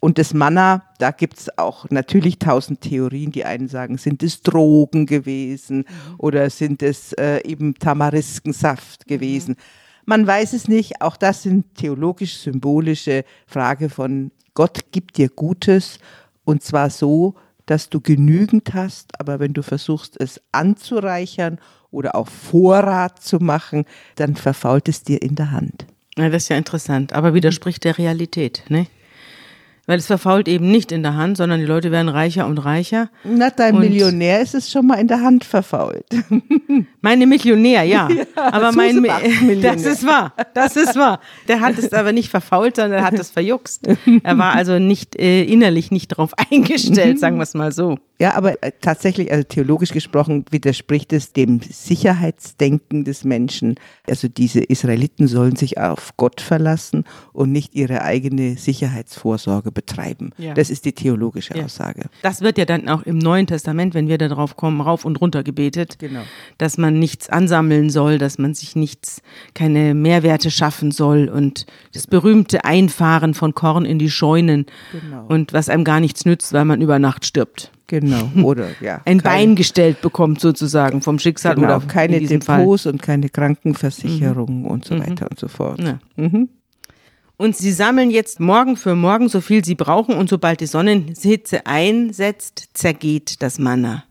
Und das Manna, da gibt's auch natürlich tausend Theorien. Die einen sagen, sind es Drogen gewesen oder sind es äh, eben Tamariskensaft gewesen. Man weiß es nicht. Auch das sind theologisch-symbolische Frage von Gott gibt dir Gutes und zwar so, dass du genügend hast, aber wenn du versuchst, es anzureichern oder auf Vorrat zu machen, dann verfault es dir in der Hand. Ja, das ist ja interessant, aber widerspricht der Realität, ne? Weil es verfault eben nicht in der Hand, sondern die Leute werden reicher und reicher. Na, dein Und- Millionär ist es schon mal in der Hand verfault. Meine Millionär, ja. aber mein Mi- Millionär. Das ist wahr. Das ist wahr. Der hat es aber nicht verfault, sondern er hat es verjuckst. Er war also nicht äh, innerlich nicht darauf eingestellt, sagen wir es mal so. Ja, aber äh, tatsächlich, also theologisch gesprochen, widerspricht es dem Sicherheitsdenken des Menschen. Also diese Israeliten sollen sich auf Gott verlassen und nicht ihre eigene Sicherheitsvorsorge betreiben. Ja. Das ist die theologische Ja. Aussage. Das wird ja dann auch im Neuen Testament, wenn wir da drauf kommen, rauf und runter gebetet, Genau. dass man nichts ansammeln soll, dass man sich nichts, keine Mehrwerte schaffen soll und das berühmte Einfahren von Korn in die Scheunen Genau. und was einem gar nichts nützt, weil man über Nacht stirbt. Genau, oder ja. Ein keine- Bein gestellt bekommt sozusagen vom Schicksal Genau, oder keine in diesem Fall. Mhm. Depots und keine Krankenversicherung und so weiter und so fort. Ja. Und sie sammeln jetzt morgen für morgen so viel sie brauchen und sobald die Sonnenhitze einsetzt, zergeht das Manna.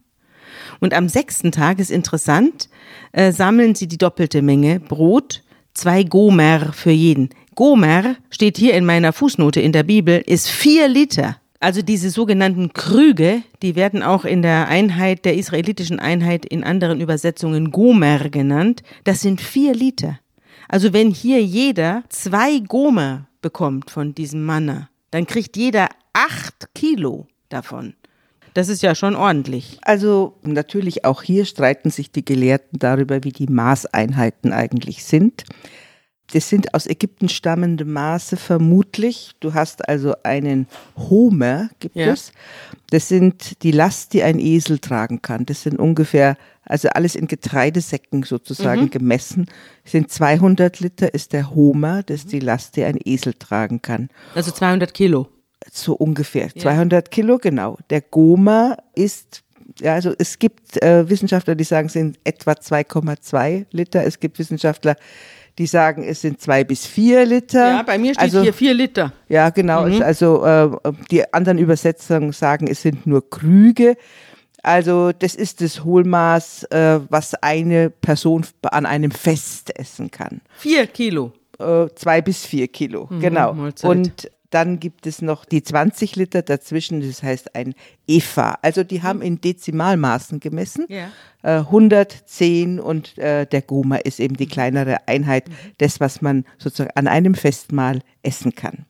Und am sechsten Tag ist interessant, äh, sammeln sie die doppelte Menge Brot, zwei Gomer für jeden. Gomer steht hier in meiner Fußnote in der Bibel, ist vier Liter. Also diese sogenannten Krüge, die werden auch in der Einheit, der israelitischen Einheit in anderen Übersetzungen Gomer genannt. Das sind vier Liter. Also wenn hier jeder zwei Gomer bekommt von diesem Manna, dann kriegt jeder acht Kilo davon. Das ist ja schon ordentlich. Also natürlich auch hier streiten sich die Gelehrten darüber, wie die Maßeinheiten eigentlich sind. Das sind aus Ägypten stammende Maße vermutlich. Du hast also einen Homer, gibt Ja. es. Das sind die Last, die ein Esel tragen kann. Das sind ungefähr, also alles in Getreidesäcken sozusagen gemessen. Das sind 200 Liter ist der Homer, das ist die Last, die ein Esel tragen kann. Also 200 Kilo. So ungefähr. 200 Kilo, genau. Der Goma ist, ja, also es gibt äh, Wissenschaftler, die sagen, es sind etwa 2,2 Liter. Es gibt Wissenschaftler, die sagen, es sind zwei bis vier Liter. Ja, bei mir steht also, hier 4 Liter. Ja, genau. Es- Also äh, die anderen Übersetzungen sagen, es sind nur Krüge. Also das ist das Hohlmaß, äh, was eine Person an einem Fest essen kann 4 Kilo. äh, zwei bis vier Kilo, genau. Mahlzeit. Und dann gibt es noch die 20 Liter dazwischen, das heißt ein Eva. Also die haben in Dezimalmaßen gemessen. Ja. Äh, 110 und äh, der Goma ist eben die kleinere Einheit, das, was man sozusagen an einem Festmahl essen kann.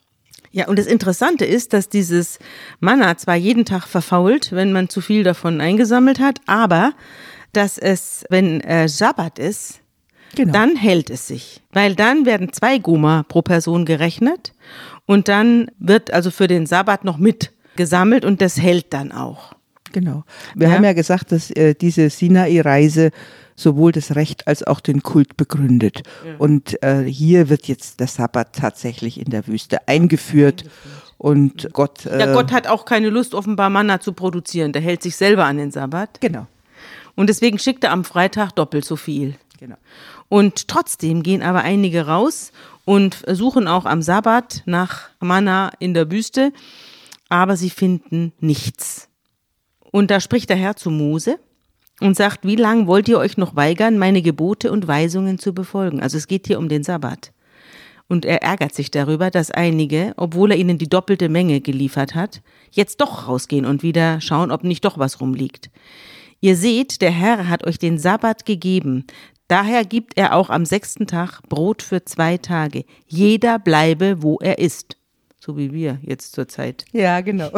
Ja, und das Interessante ist, dass dieses Manna zwar jeden Tag verfault, wenn man zu viel davon eingesammelt hat, aber dass es, wenn äh, Sabbat ist, Genau. dann hält es sich. Weil dann werden zwei Goma pro Person gerechnet und dann wird also für den Sabbat noch mit gesammelt und das hält dann auch. Genau. Wir Ja. haben ja gesagt, dass äh, diese Sinai-Reise sowohl das Recht als auch den Kult begründet. Und äh, hier wird jetzt der Sabbat tatsächlich in der Wüste eingeführt. Und Gott. Äh, Ja, Gott hat auch keine Lust, offenbar Manna zu produzieren. Der hält sich selber an den Sabbat. Genau. Und deswegen schickt er am Freitag doppelt so viel. Genau. Und trotzdem gehen aber einige raus und suchen auch am Sabbat nach Manna in der Wüste, aber sie finden nichts. Und da spricht der Herr zu Mose und sagt, wie lang wollt ihr euch noch weigern, meine Gebote und Weisungen zu befolgen? Also es geht hier um den Sabbat. Und er ärgert sich darüber, dass einige, obwohl er ihnen die doppelte Menge geliefert hat, jetzt doch rausgehen und wieder schauen, ob nicht doch was rumliegt. Ihr seht, der Herr hat euch den Sabbat gegeben. Daher gibt er auch am sechsten Tag Brot für zwei Tage. Jeder bleibe, wo er ist. So wie wir jetzt zur Zeit. Ja, genau.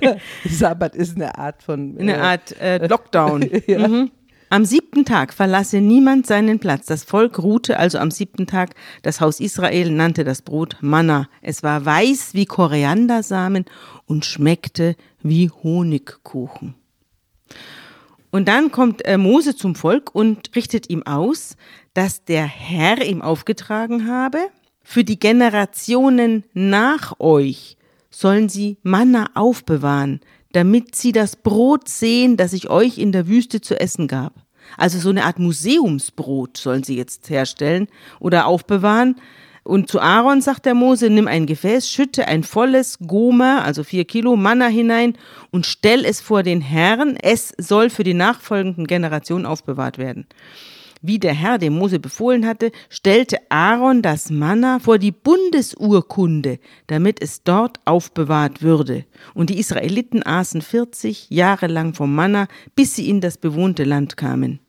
Sabbat ist eine Art von. Eine äh, Art äh, Lockdown. mhm. Am siebten Tag verlasse niemand seinen Platz. Das Volk ruhte also am siebten Tag. Das Haus Israel nannte das Brot Manna. Es war weiß wie Koriandersamen und schmeckte wie Honigkuchen. Und dann kommt äh, Mose zum Volk und richtet ihm aus, dass der Herr ihm aufgetragen habe, für die Generationen nach euch sollen sie Manna aufbewahren, damit sie das Brot sehen, das ich euch in der Wüste zu essen gab. Also so eine Art Museumsbrot sollen sie jetzt herstellen oder aufbewahren. Und zu Aaron sagt der Mose, nimm ein Gefäß, schütte ein volles Gomer, also vier Kilo Manna hinein und stell es vor den Herrn. Es soll für die nachfolgenden Generationen aufbewahrt werden. Wie der Herr dem Mose befohlen hatte, stellte Aaron das Manna vor die Bundesurkunde, damit es dort aufbewahrt würde. Und die Israeliten aßen 40 Jahre lang vom Manna, bis sie in das bewohnte Land kamen.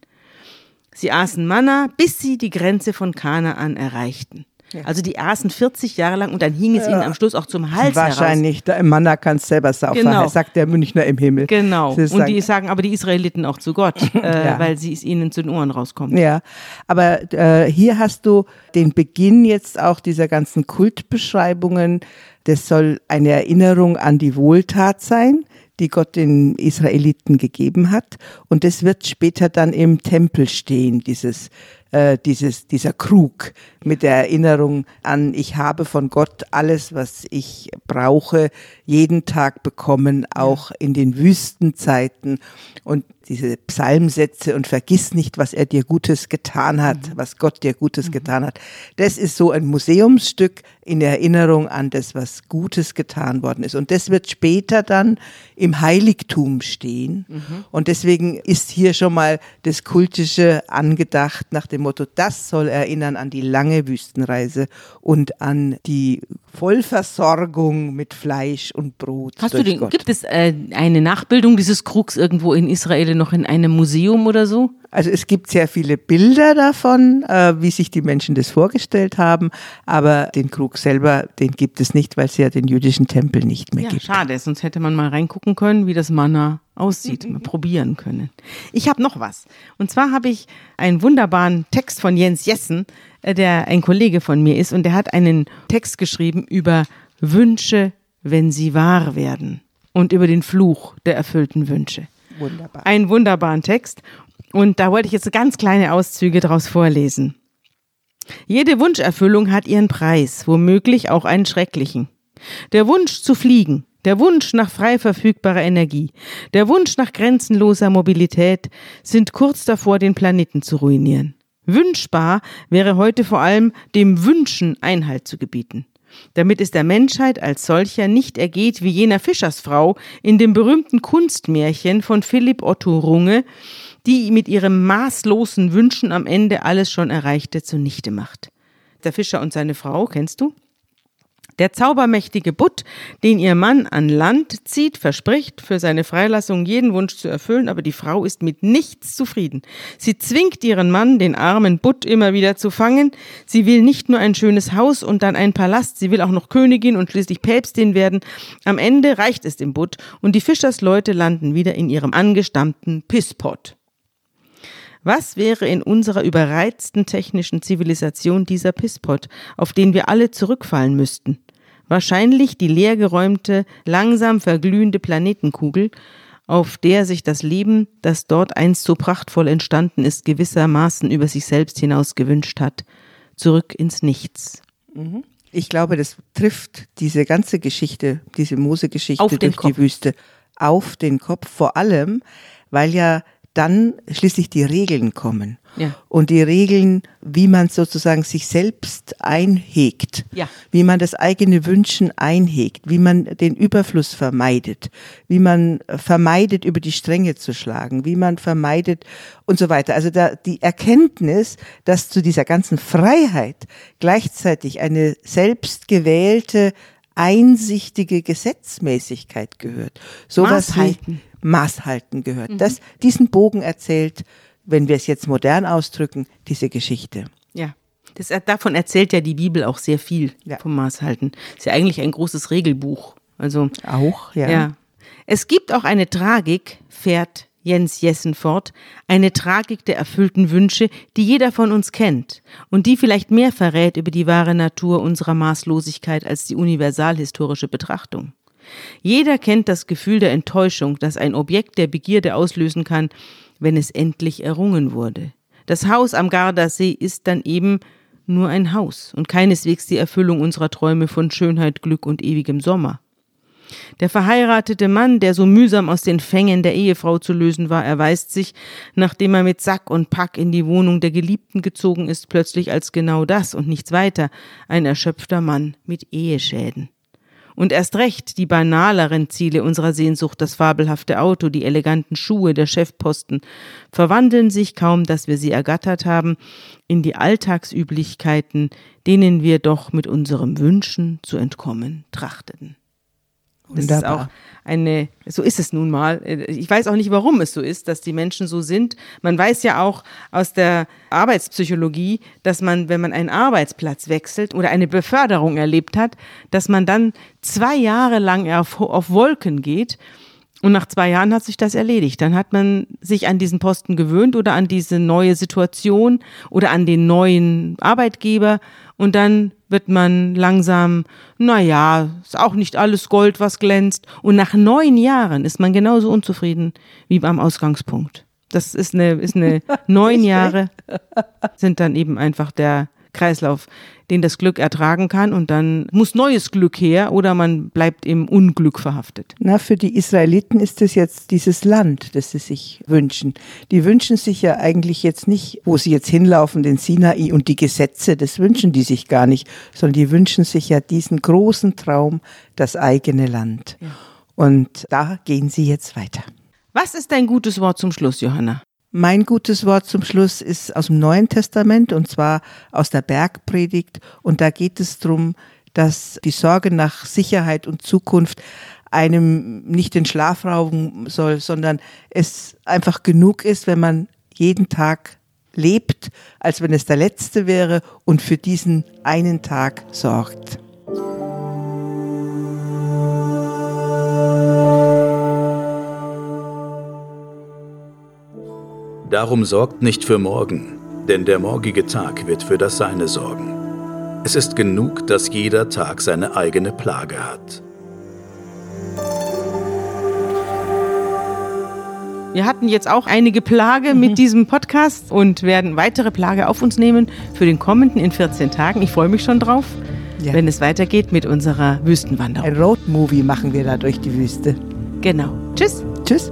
Sie aßen Manna, bis sie die Grenze von Kanaan erreichten. Also die aßen 40 Jahre lang und dann hing es ihnen am Schluss auch zum Hals heraus. Wahrscheinlich, der Manna kann es selber saufen, Genau. sagt der Münchner im Himmel. Genau. Und die sagen- sagen aber die Israeliten auch zu Gott, äh, Ja. weil sie es ihnen zu den Ohren rauskommt. Ja, aber äh, hier hast du den Beginn jetzt auch dieser ganzen Kultbeschreibungen. Das soll eine Erinnerung an die Wohltat sein, die Gott den Israeliten gegeben hat. Und das wird später dann im Tempel stehen, dieses äh, dieses, dieser Krug mit der Erinnerung an, ich habe von Gott alles, was ich brauche, jeden Tag bekommen, auch in den Wüstenzeiten. Und diese Psalmsätze und vergiss nicht, was er dir Gutes getan hat, mhm. was Gott dir Gutes mhm. getan hat. Das ist so ein Museumsstück in Erinnerung an das, was Gutes getan worden ist. Und das wird später dann im Heiligtum stehen. Mhm. Und deswegen ist hier schon mal das Kultische angedacht nach dem Motto, das soll erinnern an die lange Wüstenreise und an die Vollversorgung mit Fleisch und Brot. Hast du den, gibt es äh, eine Nachbildung dieses Krugs irgendwo in Israel noch in einem Museum oder so? Also es gibt sehr viele Bilder davon, äh, wie sich die Menschen das vorgestellt haben, aber den Krug selber, den gibt es nicht, weil es ja den jüdischen Tempel nicht mehr ja, gibt. Schade, sonst hätte man mal reingucken können, wie das Manna aussieht, mal probieren können. Ich habe noch was. Und zwar habe ich einen wunderbaren Text von Jens Jessen, der ein Kollege von mir ist, und der hat einen Text geschrieben über Wünsche, wenn sie wahr werden und über den Fluch der erfüllten Wünsche. Wunderbar. Einen wunderbaren Text. Und da wollte ich jetzt ganz kleine Auszüge daraus vorlesen. Jede Wunscherfüllung hat ihren Preis, womöglich auch einen schrecklichen. Der Wunsch zu fliegen, der Wunsch nach frei verfügbarer Energie, der Wunsch nach grenzenloser Mobilität sind kurz davor, den Planeten zu ruinieren. Wünschbar wäre heute vor allem dem Wünschen Einhalt zu gebieten damit es der Menschheit als solcher nicht ergeht wie jener Fischersfrau in dem berühmten Kunstmärchen von Philipp Otto Runge, die mit ihrem maßlosen Wünschen am Ende alles schon Erreichte zunichte macht. Der Fischer und seine Frau, kennst du? Der zaubermächtige Butt, den ihr Mann an Land zieht, verspricht, für seine Freilassung jeden Wunsch zu erfüllen, aber die Frau ist mit nichts zufrieden. Sie zwingt ihren Mann, den armen Butt immer wieder zu fangen. Sie will nicht nur ein schönes Haus und dann einen Palast, sie will auch noch Königin und schließlich Päpstin werden. Am Ende reicht es dem Butt und die Fischersleute landen wieder in ihrem angestammten Pisspot. Was wäre in unserer überreizten technischen Zivilisation dieser Pisspot, auf den wir alle zurückfallen müssten? Wahrscheinlich die leergeräumte, langsam verglühende Planetenkugel, auf der sich das Leben, das dort einst so prachtvoll entstanden ist, gewissermaßen über sich selbst hinaus gewünscht hat. Zurück ins Nichts. Mhm. Ich glaube, das trifft diese ganze Geschichte, diese Mose-Geschichte durch Kopf. die Wüste auf den Kopf, vor allem, weil ja dann schließlich die Regeln kommen. Ja. Und die Regeln, wie man sozusagen sich selbst einhegt, ja. wie man das eigene Wünschen einhegt, wie man den Überfluss vermeidet, wie man vermeidet, über die Stränge zu schlagen, wie man vermeidet und so weiter. Also da, die Erkenntnis, dass zu dieser ganzen Freiheit gleichzeitig eine selbstgewählte einsichtige Gesetzmäßigkeit gehört. Sowas Maßhalten. wie Maßhalten gehört. Mhm. Das, diesen Bogen erzählt, wenn wir es jetzt modern ausdrücken, diese Geschichte. Ja. Das, davon erzählt ja die Bibel auch sehr viel ja. vom Maßhalten. Ist ja eigentlich ein großes Regelbuch. Also auch, ja. ja. Es gibt auch eine Tragik, fährt Jens Jessen fort, eine Tragik der erfüllten Wünsche, die jeder von uns kennt und die vielleicht mehr verrät über die wahre Natur unserer Maßlosigkeit als die universalhistorische Betrachtung. Jeder kennt das Gefühl der Enttäuschung, das ein Objekt der Begierde auslösen kann, wenn es endlich errungen wurde. Das Haus am Gardasee ist dann eben nur ein Haus und keineswegs die Erfüllung unserer Träume von Schönheit, Glück und ewigem Sommer. Der verheiratete Mann, der so mühsam aus den Fängen der Ehefrau zu lösen war, erweist sich, nachdem er mit Sack und Pack in die Wohnung der Geliebten gezogen ist, plötzlich als genau das und nichts weiter, ein erschöpfter Mann mit Eheschäden. Und erst recht die banaleren Ziele unserer Sehnsucht, das fabelhafte Auto, die eleganten Schuhe, der Chefposten, verwandeln sich kaum, dass wir sie ergattert haben, in die Alltagsüblichkeiten, denen wir doch mit unserem Wünschen zu entkommen trachteten. Das ist auch eine, so ist es nun mal. Ich weiß auch nicht, warum es so ist, dass die Menschen so sind. Man weiß ja auch aus der Arbeitspsychologie, dass man, wenn man einen Arbeitsplatz wechselt oder eine Beförderung erlebt hat, dass man dann zwei Jahre lang auf, auf Wolken geht. Und nach zwei Jahren hat sich das erledigt. Dann hat man sich an diesen Posten gewöhnt oder an diese neue Situation oder an den neuen Arbeitgeber und dann wird man langsam, naja, ist auch nicht alles Gold, was glänzt. Und nach neun Jahren ist man genauso unzufrieden wie beim Ausgangspunkt. Das ist eine, ist eine neun Jahre, sind dann eben einfach der Kreislauf, den das Glück ertragen kann und dann muss neues Glück her oder man bleibt im Unglück verhaftet. Na, für die Israeliten ist es jetzt dieses Land, das sie sich wünschen. Die wünschen sich ja eigentlich jetzt nicht, wo sie jetzt hinlaufen, den Sinai und die Gesetze, das wünschen die sich gar nicht, sondern die wünschen sich ja diesen großen Traum, das eigene Land. Ja. Und da gehen sie jetzt weiter. Was ist dein gutes Wort zum Schluss, Johanna? Mein gutes Wort zum Schluss ist aus dem Neuen Testament und zwar aus der Bergpredigt. Und da geht es darum, dass die Sorge nach Sicherheit und Zukunft einem nicht den Schlaf rauben soll, sondern es einfach genug ist, wenn man jeden Tag lebt, als wenn es der letzte wäre und für diesen einen Tag sorgt. Darum sorgt nicht für morgen, denn der morgige Tag wird für das Seine sorgen. Es ist genug, dass jeder Tag seine eigene Plage hat. Wir hatten jetzt auch einige Plage mit mhm. diesem Podcast und werden weitere Plage auf uns nehmen für den kommenden in 14 Tagen. Ich freue mich schon drauf, ja. wenn es weitergeht mit unserer Wüstenwanderung. Ein Roadmovie machen wir da durch die Wüste. Genau. Tschüss. Tschüss.